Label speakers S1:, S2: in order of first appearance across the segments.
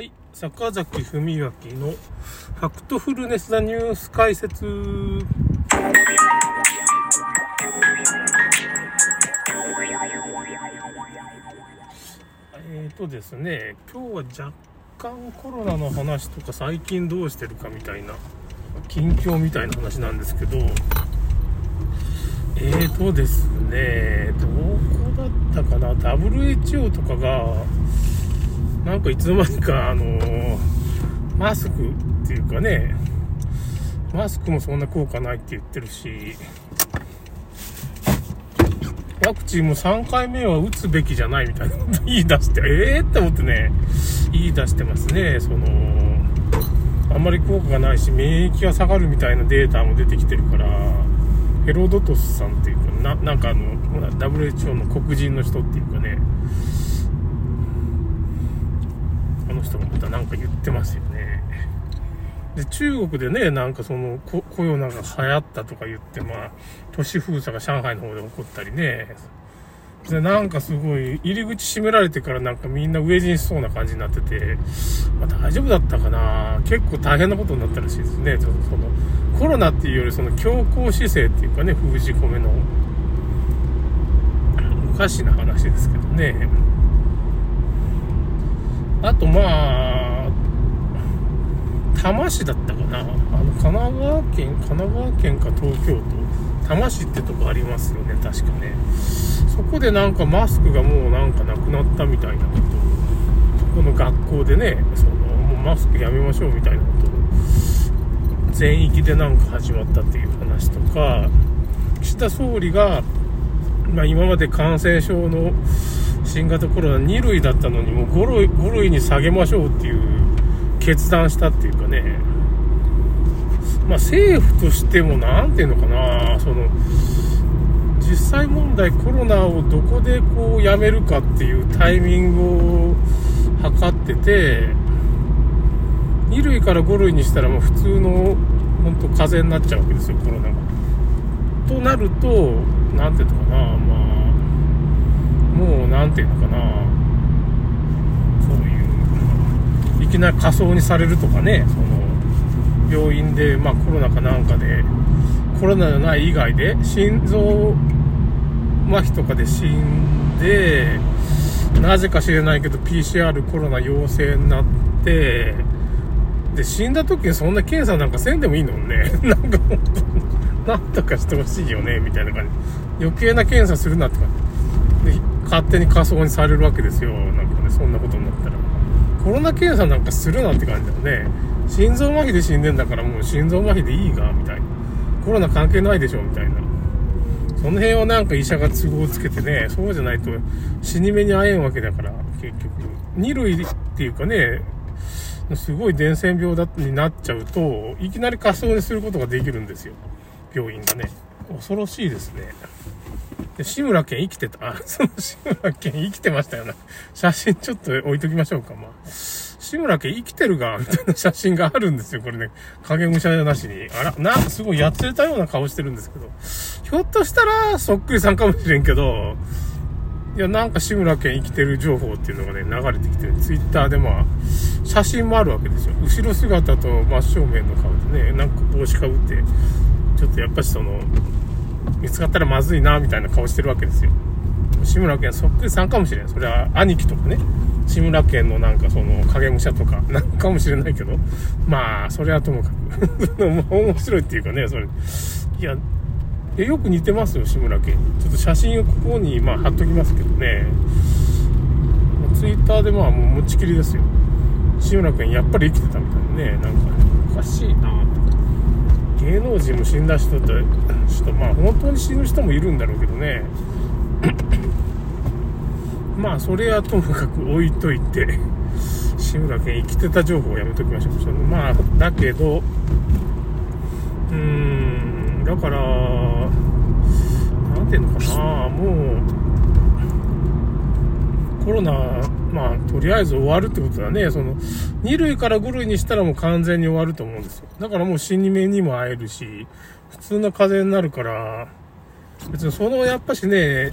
S1: はい、坂崎文明のファクトフルネスなニュース解説。えーとですね、今日は若干コロナの話とか最近どうしてるかみたいな、近況みたいな話なんですけど、えーとですね、どこだったかな、WHO とかが、なんかいつの間にか、あのー、マスクっていうかね、マスクもそんな効果ないって言ってるし、ワクチンも3回目は打つべきじゃないみたいなこと言い出して、ええー、って思ってね、言い出してますね。その、あんまり効果がないし、免疫が下がるみたいなデータも出てきてるから、ヘロドトスさんっていうか、ななんかあの、WHO の黒人の人っていうかね、あの人がまた何か言ってますよね。で、中国でね、なんかそのコ、コロナが流行ったとか言って、まあ、都市封鎖が上海の方で起こったりね。で、なんかすごい、入り口閉められてからなんかみんな飢え死にしそうな感じになってて、まあ大丈夫だったかな結構大変なことになったらしいですね。ちょっとその、コロナっていうよりその強硬姿勢っていうかね、封じ込めの、おかしな話ですけどね。あとまあ、多摩市だったかな。あの、神奈川県、神奈川県か東京都、多摩市ってとこありますよね、確かね。そこでなんかマスクがもうなんかなくなったみたいなこと、そこの学校でね、その、もうマスクやめましょうみたいなこと、全域でなんか始まったっていう話とか、岸田総理が、まあ今まで感染症の新型コロナ2類だったのにもう5類 ,5 類に下げましょうっていう決断したっていうかね、まあ、政府としても何ていうのかな。その実際問題コロナをどこでこうやめるかっていうタイミングを測ってて2類から5類にしたらもう普通の本当風邪になっちゃうわけですよコロナが。となると何ていうのかな。まあもう何ていうのかな。そういういきなり仮装にされるとかね。その病院で、まあ、コロナかなんかでコロナじゃない以外で心臓麻痺とかで死んでなぜか知れないけど PCR コロナ陽性になってで死んだ時にそんな検査なんかせんでもいいのね。なんか本当なんとかしてほしいよねみたいな感じ。余計な検査するなって感じ。勝手に仮装にされるわけですよ。なんかねそんなことになったら。コロナ検査なんかするなって感じだよね。心臓麻痺で死んでんだからもう心臓麻痺でいいがみたいな。コロナ関係ないでしょみたいな。その辺はなんか医者が都合つけてねそうじゃないと死に目に会えんわけだから結局。2類っていうかねすごい伝染病だになっちゃうといきなり仮装にすることができるんですよ。病院がね。恐ろしいですね。で志村けん生きてた？その志村けん生きてましたよね。写真ちょっと置いときましょうか、まあ。志村けん生きてるが、みたいな写真があるんですよ、これね。影武者なしに。あら、なんか、すごいやつれたような顔してるんですけど。ひょっとしたら、そっくりさんかもしれんけど、いや、なんか志村けん生きてる情報っていうのがね、流れてきてる。ツイッターでまあ、写真もあるわけですよ。後ろ姿と真正面の顔でね、なんか帽子かぶって、ちょっとやっぱしその、見つかったらまずいな、みたいな顔してるわけですよ。志村けんそっくりさんかもしれん。それは兄貴とかね。志村けんのなんかその影武者とか、なんかもしれないけど。まあ、それはともかく。面白いっていうかね、それ。いや、よく似てますよ、志村けん。ちょっと写真をここに、まあ、貼っときますけどね。ツイッターでまあ、もう持ちきりですよ。志村けんやっぱり生きてたみたいなね。なんか、ねおかしいなとか芸能人も死んだ人ってとまあ本当に死ぬ人もいるんだろうけどね まあそれはともかく置いといて 志村けん生きてた情報をやめときましょうまあだけどうーんだから何ていうのかなもうコロナまあ、とりあえず終わるってことだね。その、2類から5類にしたらもう完全に終わると思うんですよ。だからもう死に目にも会えるし、普通の風邪になるから、別にその、やっぱしね、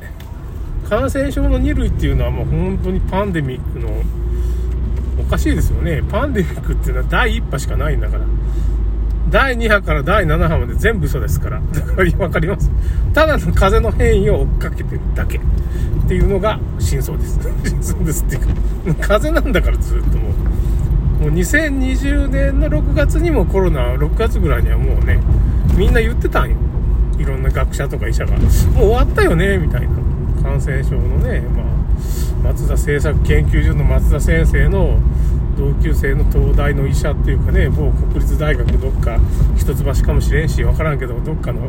S1: 感染症の2類っていうのはもう本当にパンデミックのおかしいですよね。パンデミックっていうのは第1波しかないんだから。第2波から第7波まで全部嘘ですから。だからわかります？ただの風の変異を追っかけてるだけ。っていうのが真相です。真相ですっていうか、風なんだからずっともう。もう2020年の6月にもコロナ、6月ぐらいにはもうね、みんな言ってたんよ。いろんな学者とか医者が。もう終わったよね、みたいな。感染症のね、まあ、松田政策研究所の松田先生の同級生の東大の医者っていうかね、某国立大学どっか、一橋かもしれんし、わからんけど、どっかの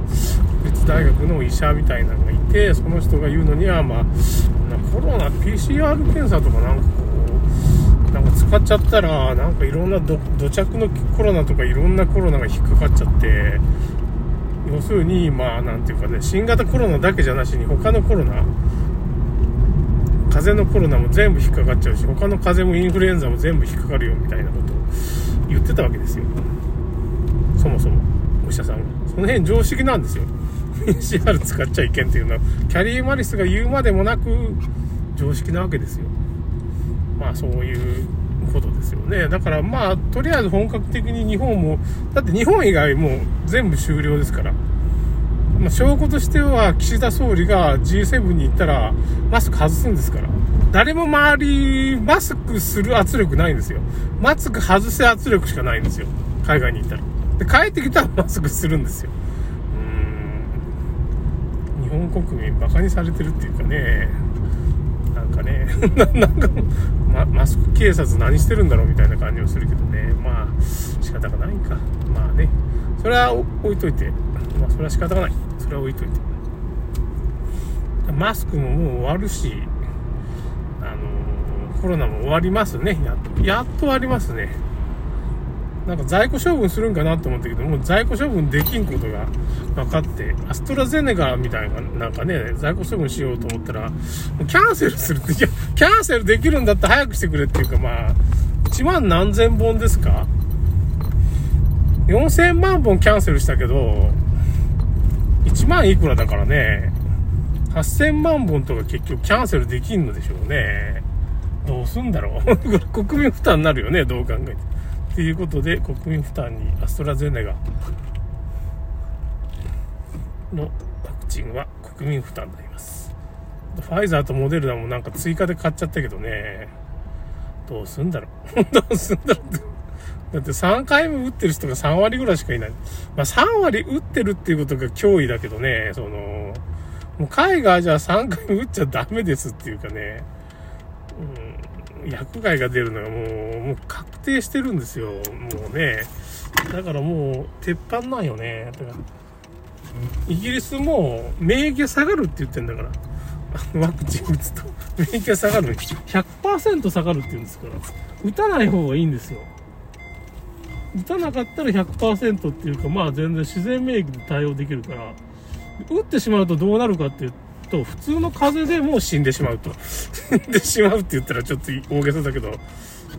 S1: 国立大学の医者みたいなのがいて、その人が言うのには、まあ、コロナ、PCR 検査とかなんかこう、なんか使っちゃったら、なんかいろんな土着のコロナとかいろんなコロナが引っかかっちゃって、要するに、まあ、なんていうかね、新型コロナだけじゃなしに、他のコロナ、風邪のコロナも全部引っかかっちゃうし、他の風邪もインフルエンザも全部引っかかるよみたいなことを言ってたわけですよ。そもそも、お医者さんが。その辺常識なんですよ。PCR 使っちゃいけんっていうのは、キャリーマリスが言うまでもなく、常識なわけですよ。まあそういうことですよね。だからまあ、とりあえず本格的に日本も、だって日本以外も全部終了ですから。まあ、証拠としては岸田総理が G7 に行ったらマスク外すんですから。誰も周り、マスクする圧力ないんですよ。マスク外せ圧力しかないんですよ。海外に行ったら。で、帰ってきたらマスクするんですよ。うーん。日本国民馬鹿にされてるっていうかね。なんかね、なんか、ま、マスク警察何してるんだろうみたいな感じもするけどね。まあ、仕方がないか。まあね。それは置いといて。まあ、それは仕方がない。それは置いといて。マスクももう終わるし、あの、コロナも終わりますね。やっと、やっと終わりますね。なんか在庫処分するんかなと思ったけど、もう在庫処分できんことが分かって、アストラゼネガみたいな、なんかね、在庫処分しようと思ったら、キャンセルするって、キャンセルできるんだったら早くしてくれっていうか、まあ、1万何千本ですか ?4000 万本キャンセルしたけど、1万いくらだからね、8000万本とか結局キャンセルできんのでしょうね。どうすんだろう 国民負担になるよね、どう考えて。っていうことで、国民負担にアストラゼネガのワクチンは国民負担になります。ファイザーとモデルナもなんか追加で買っちゃったけどね、どうすんだろう どうすんだろうって。だって3回目打ってる人が3割ぐらいしかいない。まあ3割打ってるっていうことが脅威だけどね、その、もう海外じゃ3回目打っちゃダメですっていうかね、薬害が出るのがもう、もう確定してるんですよ、もうね。だからもう、鉄板なんよね。だからイギリスも免疫が下がるって言ってんだから。ワクチン打つと免疫が下がる。100%下がるって言うんですから。打たない方がいいんですよ。打たなかったら100%っていうか、まあ全然自然免疫で対応できるから、打ってしまうとどうなるかっていうと、普通の風邪でもう死んでしまうと。死んでしまうって言ったらちょっと大げさだけど、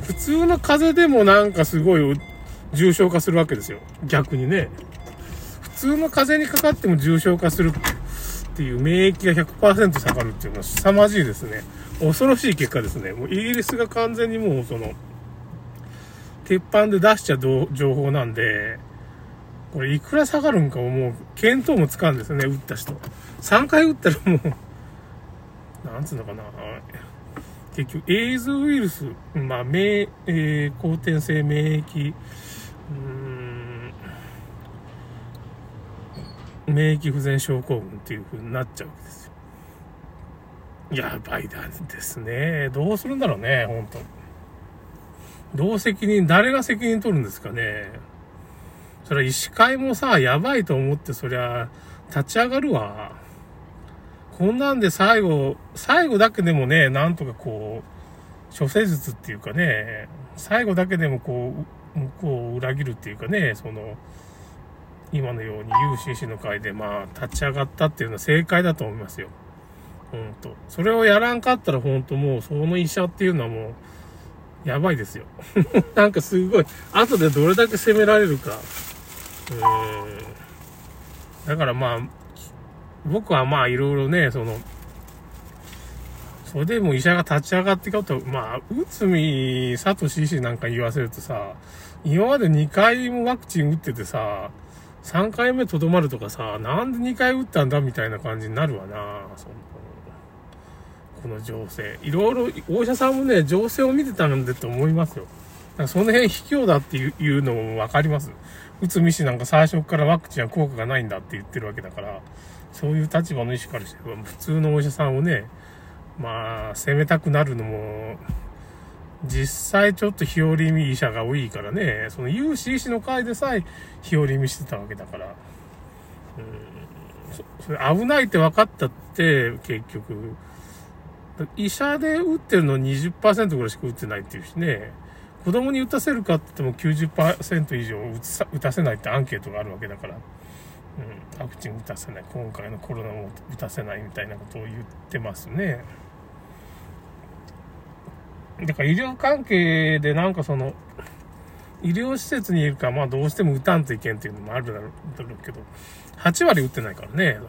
S1: 普通の風邪でもなんかすごい重症化するわけですよ。逆にね。普通の風邪にかかっても重症化するっていう免疫が100%下がるっていうのは凄まじいですね。恐ろしい結果ですね。もうイギリスが完全にもうその、鉄板で出しちゃう情報なんで、これいくら下がるんかももう、見当もつかんですよね、打った人。3回打ったらもう、なんつうのかな。結局、エイズウイルス、まあ、免、えー、後天性免疫、うん、免疫不全症候群っていう風になっちゃうわけですよ。やばいですね。どうするんだろうね、本当どう責任、誰が責任取るんですかね。それ医師会もさ、やばいと思ってそりゃ、立ち上がるわ。こんなんで最後、最後だけでもね、なんとかこう、諸生術っていうかね、最後だけでもこう、向こうを裏切るっていうかね、その、今のように UCC の会でまあ立ち上がったっていうのは正解だと思いますよ。ほんと。それをやらんかったらほんともうその医者っていうのはもうやばいですよ。なんかすごい、後でどれだけ責められるか。だからまあ、僕はまあいろいろね、その、それでも医者が立ち上がってかと、まあ、内海聡医師なんか言わせるとさ、今まで2回もワクチン打っててさ、3回目とどまるとかさ、なんで2回打ったんだみたいな感じになるわな、そのこの情勢。いろいろ、お医者さんもね、情勢を見てたんだと思いますよ。かその辺卑怯だっていうのもわかります。内海氏なんか最初からワクチンは効果がないんだって言ってるわけだから、そういう立場の医師からして普通のお医者さんをね、まあ、責めたくなるのも、実際ちょっと日和見医者が多いからね、その有志医師の会でさえ日和見してたわけだから、うん。そ、それ危ないって分かったって、結局、医者で打ってるの20%ぐらいしか打ってないっていうしね、子供に打たせるかって言っても90%以上打たせないってアンケートがあるわけだから、うん、ワクチン打たせない、今回のコロナも打たせないみたいなことを言ってますね。だから医療関係でなんかその、医療施設にいるか、まあどうしても打たんといけんっていうのもあるだろうけど、8割打ってないからね。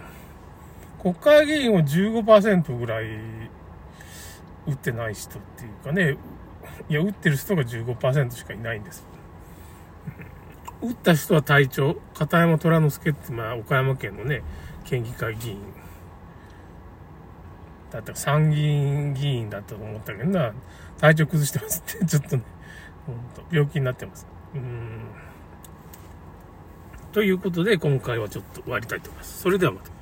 S1: 国会議員を15%ぐらい打ってない人っていうかね、いや、打ってる人が15%しかいないんです。打った人は隊長、片山虎之助って、まあ、岡山県のね、県議会議員。だったら参議院議員だったと思ったけどな、体調崩してますって、ちょっとね、ほんと、病気になってます。うん。ということで、今回はちょっと終わりたいと思います。それではまた。